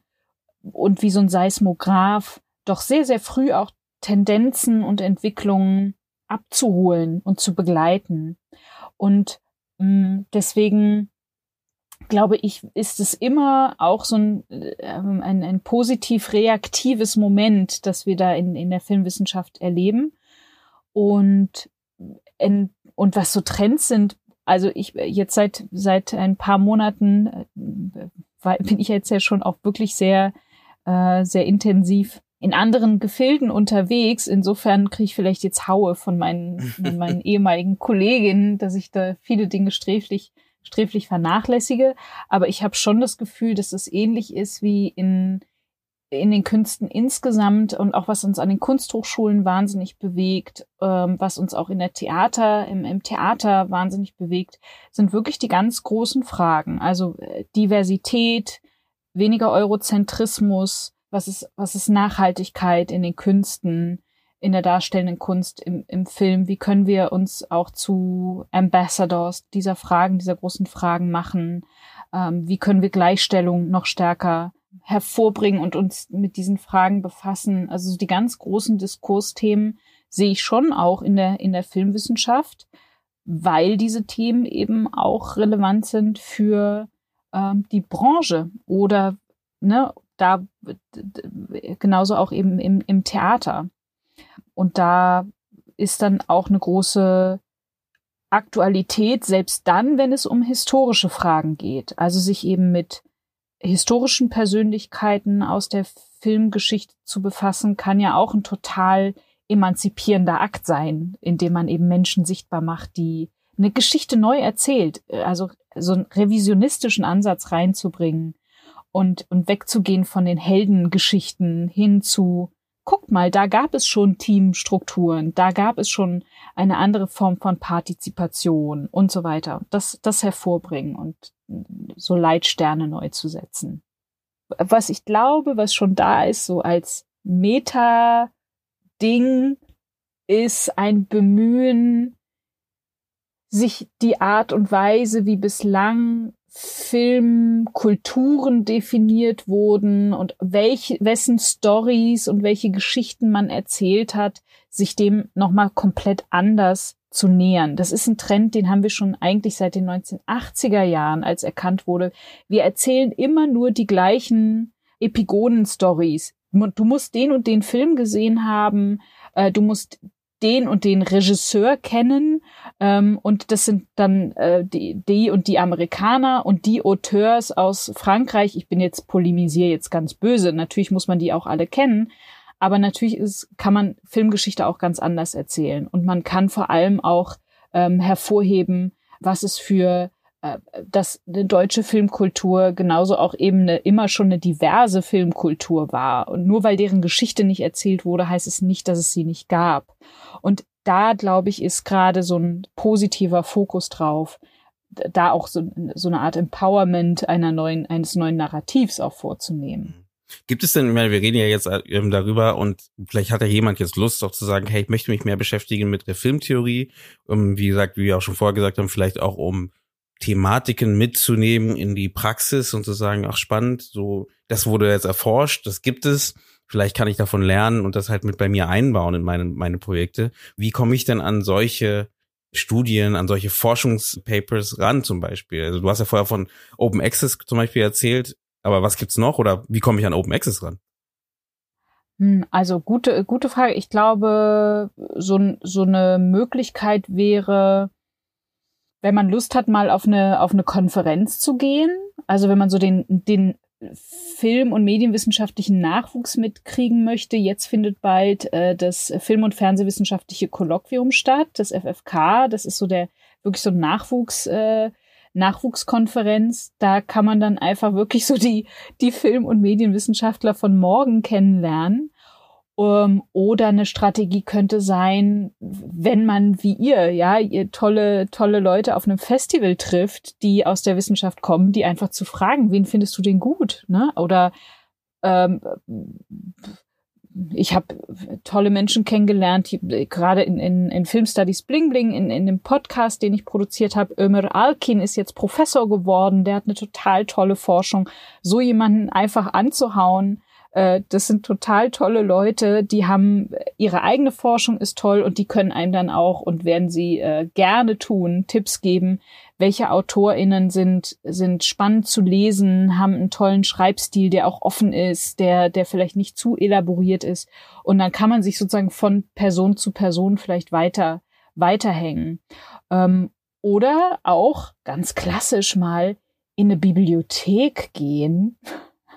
und wie so ein Seismograph doch sehr, sehr früh auch Tendenzen und Entwicklungen abzuholen und zu begleiten. Und mh, mm, deswegen glaube ich, ist es immer auch so ein, ähm, ein, ein positiv reaktives Moment, das wir da in, in der Filmwissenschaft erleben. Und, in, und was so Trends sind, also ich jetzt seit, seit ein paar Monaten äh, bin ich jetzt ja schon auch wirklich sehr, äh, sehr intensiv in anderen Gefilden unterwegs. Insofern kriege ich vielleicht jetzt Haue von meinen, von [laughs] meinen ehemaligen Kolleginnen, dass ich da viele Dinge sträflich sträflich vernachlässige. Aber ich habe schon das Gefühl, dass es ähnlich ist wie in, in den Künsten insgesamt und auch was uns an den Kunsthochschulen wahnsinnig bewegt, ähm, was uns auch in der Theater, im, im Theater wahnsinnig bewegt, sind wirklich die ganz großen Fragen. Also äh, Diversität, weniger Eurozentrismus, was ist, was ist Nachhaltigkeit in den Künsten, in der darstellenden Kunst, im, im Film? Wie können wir uns auch zu Ambassadors dieser Fragen, dieser großen Fragen machen? Ähm, wie können wir Gleichstellung noch stärker hervorbringen und uns mit diesen Fragen befassen? Also die ganz großen Diskursthemen sehe ich schon auch in der, in der Filmwissenschaft, weil diese Themen eben auch relevant sind für ähm, die Branche oder ne, da genauso auch eben im, im Theater. Und da ist dann auch eine große Aktualität, selbst dann, wenn es um historische Fragen geht. Also sich eben mit historischen Persönlichkeiten aus der Filmgeschichte zu befassen, kann ja auch ein total emanzipierender Akt sein, indem man eben Menschen sichtbar macht, die eine Geschichte neu erzählt, also so einen revisionistischen Ansatz reinzubringen und, und wegzugehen von den Heldengeschichten hin zu guckt mal, da gab es schon Teamstrukturen, da gab es schon eine andere Form von Partizipation und so weiter. Das, das hervorbringen und so Leitsterne neu zu setzen. Was ich glaube, was schon da ist, so als Meta-Ding, ist ein Bemühen, sich die Art und Weise, wie bislang Filmkulturen definiert wurden und welche, wessen Stories und welche Geschichten man erzählt hat, sich dem nochmal komplett anders zu nähern. Das ist ein Trend, den haben wir schon eigentlich seit den 1980er Jahren, als erkannt wurde. Wir erzählen immer nur die gleichen Epigonen-Stories. Du musst den und den Film gesehen haben, äh, du musst den und den Regisseur kennen ähm, und das sind dann äh, die, die und die Amerikaner und die Auteurs aus Frankreich. Ich bin jetzt polemisiere jetzt ganz böse. Natürlich muss man die auch alle kennen, aber natürlich ist, kann man Filmgeschichte auch ganz anders erzählen und man kann vor allem auch ähm, hervorheben, was es für äh, dass eine deutsche Filmkultur genauso auch eben eine, immer schon eine diverse Filmkultur war. Und nur weil deren Geschichte nicht erzählt wurde, heißt es nicht, dass es sie nicht gab. Und da, glaube ich, ist gerade so ein positiver Fokus drauf, da auch so, so eine Art Empowerment einer neuen, eines neuen Narrativs auch vorzunehmen. Mhm. Gibt es denn, wir reden ja jetzt ähm, darüber und vielleicht hat ja jemand jetzt Lust auch zu sagen, hey, ich möchte mich mehr beschäftigen mit der Filmtheorie, um, wie gesagt, wie wir auch schon vorher gesagt haben, vielleicht auch um Thematiken mitzunehmen in die Praxis und zu sagen, ach spannend, so, das wurde jetzt erforscht, das gibt es, vielleicht kann ich davon lernen und das halt mit bei mir einbauen in meine, meine Projekte. Wie komme ich denn an solche Studien, an solche Forschungspapers ran zum Beispiel? Also du hast ja vorher von Open Access zum Beispiel erzählt. Aber was gibt's noch oder wie komme ich an Open Access ran? Hm, also gute, gute Frage. Ich glaube, so, so eine Möglichkeit wäre, wenn man Lust hat, mal auf eine, auf eine Konferenz zu gehen. Also wenn man so den, den Film- und medienwissenschaftlichen Nachwuchs mitkriegen möchte. Jetzt findet bald äh, das Film- und Fernsehwissenschaftliche Kolloquium statt, das FFK. Das ist so der wirklich so ein Nachwuchs. Äh, Nachwuchskonferenz. Da kann man dann einfach wirklich so die, die Film- und Medienwissenschaftler von morgen kennenlernen. Um, ähm, oder eine Strategie könnte sein, wenn man wie ihr, ja, ihr tolle, tolle Leute auf einem Festival trifft, die aus der Wissenschaft kommen, die einfach zu fragen, wen findest du denn gut, ne? Oder ähm, ich habe tolle Menschen kennengelernt, die, gerade in, in, in Filmstudies Bling Bling, in, in dem Podcast, den ich produziert habe. Ömer Alkin ist jetzt Professor geworden, der hat eine total tolle Forschung. So jemanden einfach anzuhauen, das sind total tolle Leute, die haben ihre eigene Forschung ist toll und die können einem dann auch und werden sie äh, gerne tun, Tipps geben, welche AutorInnen sind, sind spannend zu lesen, haben einen tollen Schreibstil, der auch offen ist, der, der vielleicht nicht zu elaboriert ist. Und dann kann man sich sozusagen von Person zu Person vielleicht weiter, weiterhängen. Ähm, oder auch ganz klassisch mal in eine Bibliothek gehen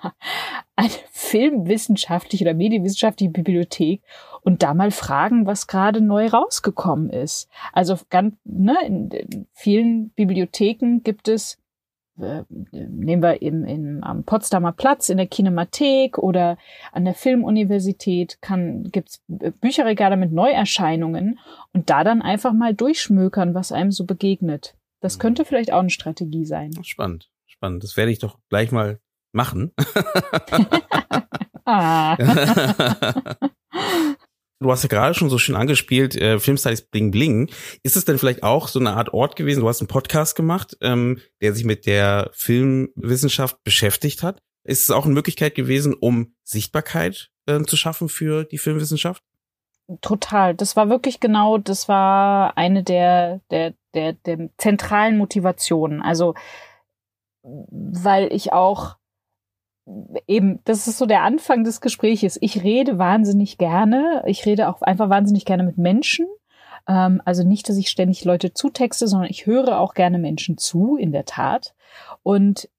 [laughs] eine filmwissenschaftliche oder medienwissenschaftliche Bibliothek und da mal fragen, was gerade neu rausgekommen ist. Also ganz, ne, in, in vielen Bibliotheken gibt es äh, nehmen wir im, im, am Potsdamer Platz in der Kinemathek oder an der Filmuniversität kann, gibt's Bücherregale mit Neuerscheinungen und da dann einfach mal durchschmökern, was einem so begegnet. Das mhm. könnte vielleicht auch eine Strategie sein. Spannend, spannend. Das werde ich doch gleich mal machen. ah. [laughs] Du hast ja gerade schon so schön angespielt, äh, Filmstyles Bling Bling. Ist es denn vielleicht auch so eine Art Ort gewesen? Du hast einen Podcast gemacht, ähm, der sich mit der Filmwissenschaft beschäftigt hat. Ist es auch eine Möglichkeit gewesen, um Sichtbarkeit äh, zu schaffen für die Filmwissenschaft? Total. Das war wirklich genau, das war eine der, der, der, der zentralen Motivationen. Also, weil ich auch eben, das ist so der Anfang des Gespräches. Ich rede wahnsinnig gerne. Ich rede auch einfach wahnsinnig gerne mit Menschen. Ähm, also nicht, dass ich ständig Leute zutexte, sondern ich höre auch gerne Menschen zu, in der Tat. Und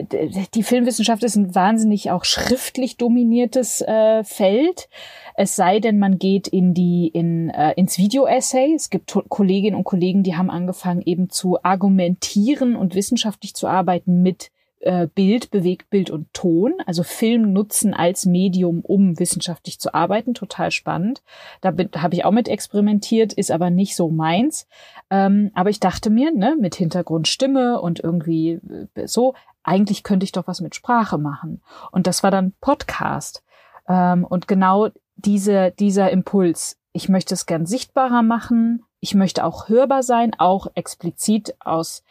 die Filmwissenschaft ist ein wahnsinnig auch schriftlich dominiertes äh, Feld. Es sei denn, man geht in die in äh, ins Video-Essay. Es gibt Kolleginnen und Kollegen, die haben angefangen eben zu argumentieren und wissenschaftlich zu arbeiten mit äh, Bild, Bewegtbild und Ton, also Film nutzen als Medium, um wissenschaftlich zu arbeiten. Total spannend. Da habe ich auch mit experimentiert, ist aber nicht so meins. Ähm, aber ich dachte mir, ne, mit Hintergrundstimme und irgendwie äh, so, eigentlich könnte ich doch was mit Sprache machen. Und das war dann Podcast. Ähm, und genau diese, dieser Impuls, ich möchte es gern sichtbarer machen, ich möchte auch hörbar sein, auch explizit aus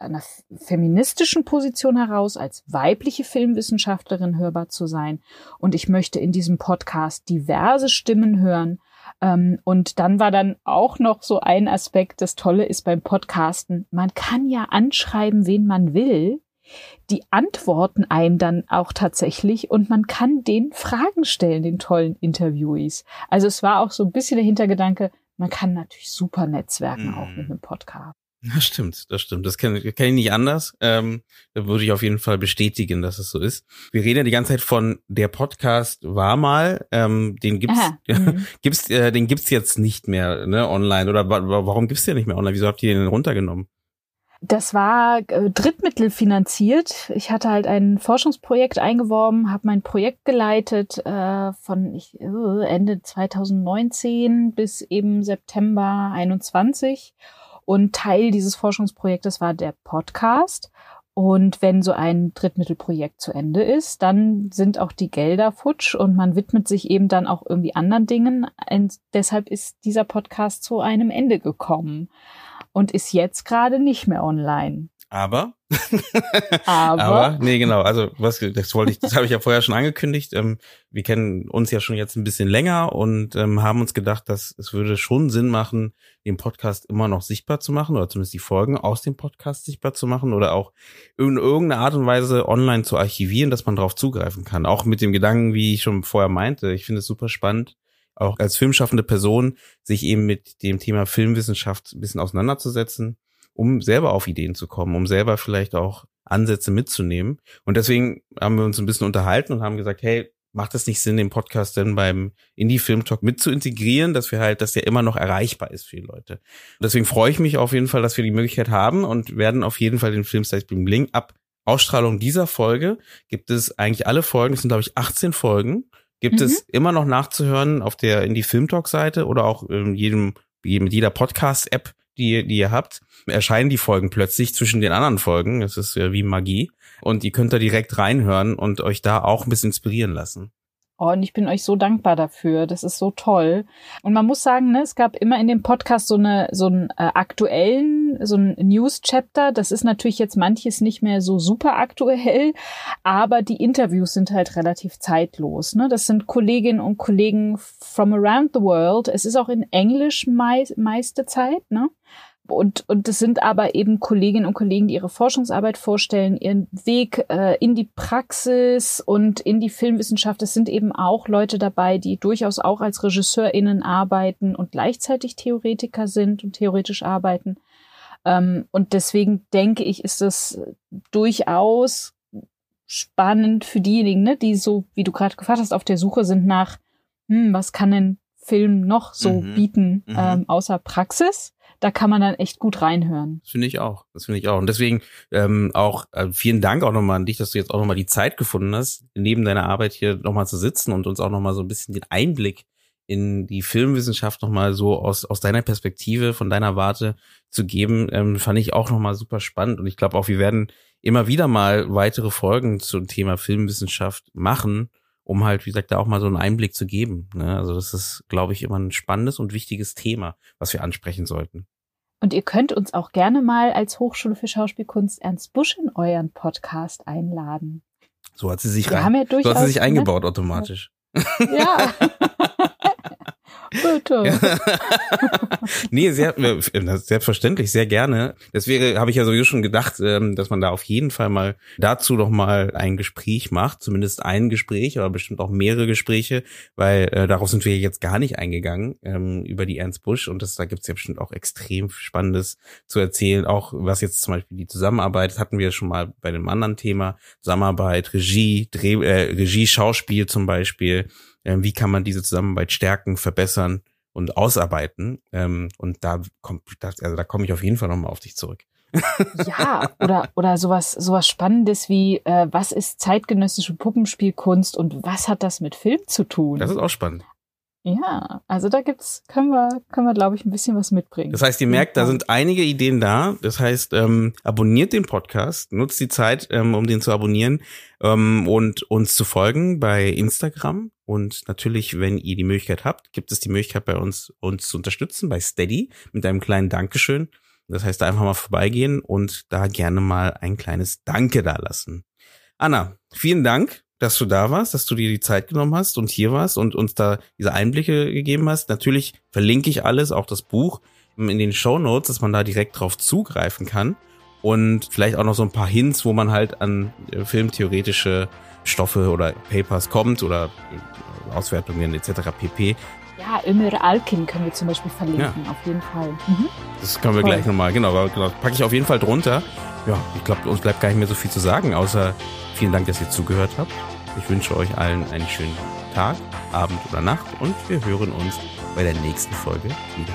einer feministischen Position heraus, als weibliche Filmwissenschaftlerin hörbar zu sein. Und ich möchte in diesem Podcast diverse Stimmen hören. Ähm, und dann war dann auch noch so ein Aspekt, das Tolle ist beim Podcasten, man kann ja anschreiben, wen man will. Die antworten einem dann auch tatsächlich und man kann den Fragen stellen, den tollen Interviewees. Also es war auch so ein bisschen der Hintergedanke, man kann natürlich super netzwerken mm. auch mit einem Podcast. [laughs] Das stimmt, das stimmt. Das kenne kenn ich nicht anders. Ähm, da würde ich auf jeden Fall bestätigen, dass es so ist. Wir reden ja die ganze Zeit von der Podcast war mal. Ähm, den gibt's, [laughs] mhm. gibt's, äh, den gibt's jetzt nicht mehr ne, online. Oder wa warum gibt's den nicht mehr online? Wieso habt ihr den runtergenommen? Das war äh, drittmittelfinanziert. Ich hatte halt ein Forschungsprojekt eingeworben, habe mein Projekt geleitet äh, von ich, äh, Ende 2019 bis eben September 21. Und Teil dieses Forschungsprojektes war der Podcast. Und wenn so ein Drittmittelprojekt zu Ende ist, dann sind auch die Gelder futsch und man widmet sich eben dann auch irgendwie anderen Dingen. Und deshalb ist dieser Podcast zu einem Ende gekommen und ist jetzt gerade nicht mehr online. Aber, [laughs] Aber, aber, nee, genau, also was, das wollte ich, das habe ich ja vorher schon angekündigt. Ähm, wir kennen uns ja schon jetzt ein bisschen länger und ähm, haben uns gedacht, dass es würde schon Sinn machen, den Podcast immer noch sichtbar zu machen oder zumindest die Folgen aus dem Podcast sichtbar zu machen oder auch in irgendeiner Art und Weise online zu archivieren, dass man darauf zugreifen kann. Auch mit dem Gedanken, wie ich schon vorher meinte, ich finde es super spannend, auch als filmschaffende Person sich eben mit dem Thema Filmwissenschaft ein bisschen auseinanderzusetzen um selber auf Ideen zu kommen, um selber vielleicht auch Ansätze mitzunehmen. Und deswegen haben wir uns ein bisschen unterhalten und haben gesagt, hey, macht es nicht Sinn, den Podcast denn beim Indie-Film-Talk mit zu integrieren, dass wir halt, dass der immer noch erreichbar ist für die Leute. Und deswegen freue ich mich auf jeden Fall, dass wir die Möglichkeit haben und werden auf jeden Fall den Film Style Bling Bling ab Ausstrahlung dieser Folge gibt es eigentlich alle Folgen, es sind glaube ich 18 Folgen, gibt mhm. es immer noch nachzuhören auf der Indie Film Talk Seite oder auch in jedem, mit jeder Podcast App, die, die ihr habt erscheinen die Folgen plötzlich zwischen den anderen Folgen. Das ist ja wie Magie. Und ihr könnt da direkt reinhören und euch da auch ein bisschen inspirieren lassen. Oh, und ich bin euch so dankbar dafür. Das ist so toll. Und man muss sagen, ne, es gab immer in dem Podcast so eine so einen äh, aktuellen, so ein News-Chapter. Das ist natürlich jetzt manches nicht mehr so super aktuell, aber die Interviews sind halt relativ zeitlos. Ne? Das sind Kolleginnen und Kollegen from around the world. Es ist auch in Englisch mei meiste Zeit, ne? Und, und das sind aber eben Kolleginnen und Kollegen, die ihre Forschungsarbeit vorstellen, ihren Weg äh, in die Praxis und in die Filmwissenschaft. Es sind eben auch Leute dabei, die durchaus auch als RegisseurInnen arbeiten und gleichzeitig Theoretiker sind und theoretisch arbeiten. Ähm, und deswegen denke ich, ist es durchaus spannend für diejenigen, ne, die so, wie du gerade gefragt hast, auf der Suche sind nach, hm, was kann denn Film noch so mhm. bieten, mhm. Ähm, außer Praxis? Da kann man dann echt gut reinhören. Das finde ich auch. Das finde ich auch. Und deswegen ähm, auch äh, vielen Dank auch nochmal an dich, dass du jetzt auch nochmal die Zeit gefunden hast, neben deiner Arbeit hier nochmal zu sitzen und uns auch nochmal so ein bisschen den Einblick in die Filmwissenschaft nochmal so aus, aus deiner Perspektive, von deiner Warte zu geben, ähm, fand ich auch nochmal super spannend. Und ich glaube auch, wir werden immer wieder mal weitere Folgen zum Thema Filmwissenschaft machen um halt, wie gesagt, da auch mal so einen Einblick zu geben. Ne? Also das ist, glaube ich, immer ein spannendes und wichtiges Thema, was wir ansprechen sollten. Und ihr könnt uns auch gerne mal als Hochschule für Schauspielkunst Ernst Busch in euren Podcast einladen. So hat sie sich, rein, ja so hat sie sich ne? eingebaut automatisch. Ja. [laughs] Bitte. [laughs] nee, sehr, äh, selbstverständlich, sehr gerne. Das wäre, habe ich ja sowieso schon gedacht, ähm, dass man da auf jeden Fall mal dazu noch mal ein Gespräch macht, zumindest ein Gespräch, aber bestimmt auch mehrere Gespräche, weil äh, darauf sind wir jetzt gar nicht eingegangen ähm, über die Ernst Busch und das, da gibt's ja bestimmt auch extrem Spannendes zu erzählen. Auch was jetzt zum Beispiel die Zusammenarbeit, das hatten wir schon mal bei einem anderen Thema, Zusammenarbeit, Regie, Dreh, äh, Regie, Schauspiel zum Beispiel wie kann man diese Zusammenarbeit stärken, verbessern und ausarbeiten. Ähm, und da kommt, also da komme ich auf jeden Fall nochmal auf dich zurück. [laughs] ja, oder, oder sowas, sowas Spannendes wie, äh, was ist zeitgenössische Puppenspielkunst und was hat das mit Film zu tun? Das ist auch spannend. Ja, also da gibt's, können wir, können wir, glaube ich, ein bisschen was mitbringen. Das heißt, ihr merkt, da sind einige Ideen da. Das heißt, ähm, abonniert den Podcast, nutzt die Zeit, ähm, um den zu abonnieren ähm, und uns zu folgen bei Instagram. Und natürlich, wenn ihr die Möglichkeit habt, gibt es die Möglichkeit bei uns, uns zu unterstützen bei Steady mit einem kleinen Dankeschön. Das heißt, einfach mal vorbeigehen und da gerne mal ein kleines Danke da lassen. Anna, vielen Dank dass du da warst, dass du dir die Zeit genommen hast und hier warst und uns da diese Einblicke gegeben hast. Natürlich verlinke ich alles, auch das Buch in den Show Notes, dass man da direkt drauf zugreifen kann und vielleicht auch noch so ein paar Hints, wo man halt an äh, filmtheoretische Stoffe oder Papers kommt oder äh, Auswertungen etc. pp. Ja, Ömer Alkin können wir zum Beispiel verlinken, ja. auf jeden Fall. Mhm. Das können wir Toll. gleich nochmal, genau, genau, packe ich auf jeden Fall drunter. Ja, ich glaube, uns bleibt gar nicht mehr so viel zu sagen, außer vielen Dank, dass ihr zugehört habt. Ich wünsche euch allen einen schönen Tag, Abend oder Nacht und wir hören uns bei der nächsten Folge wieder.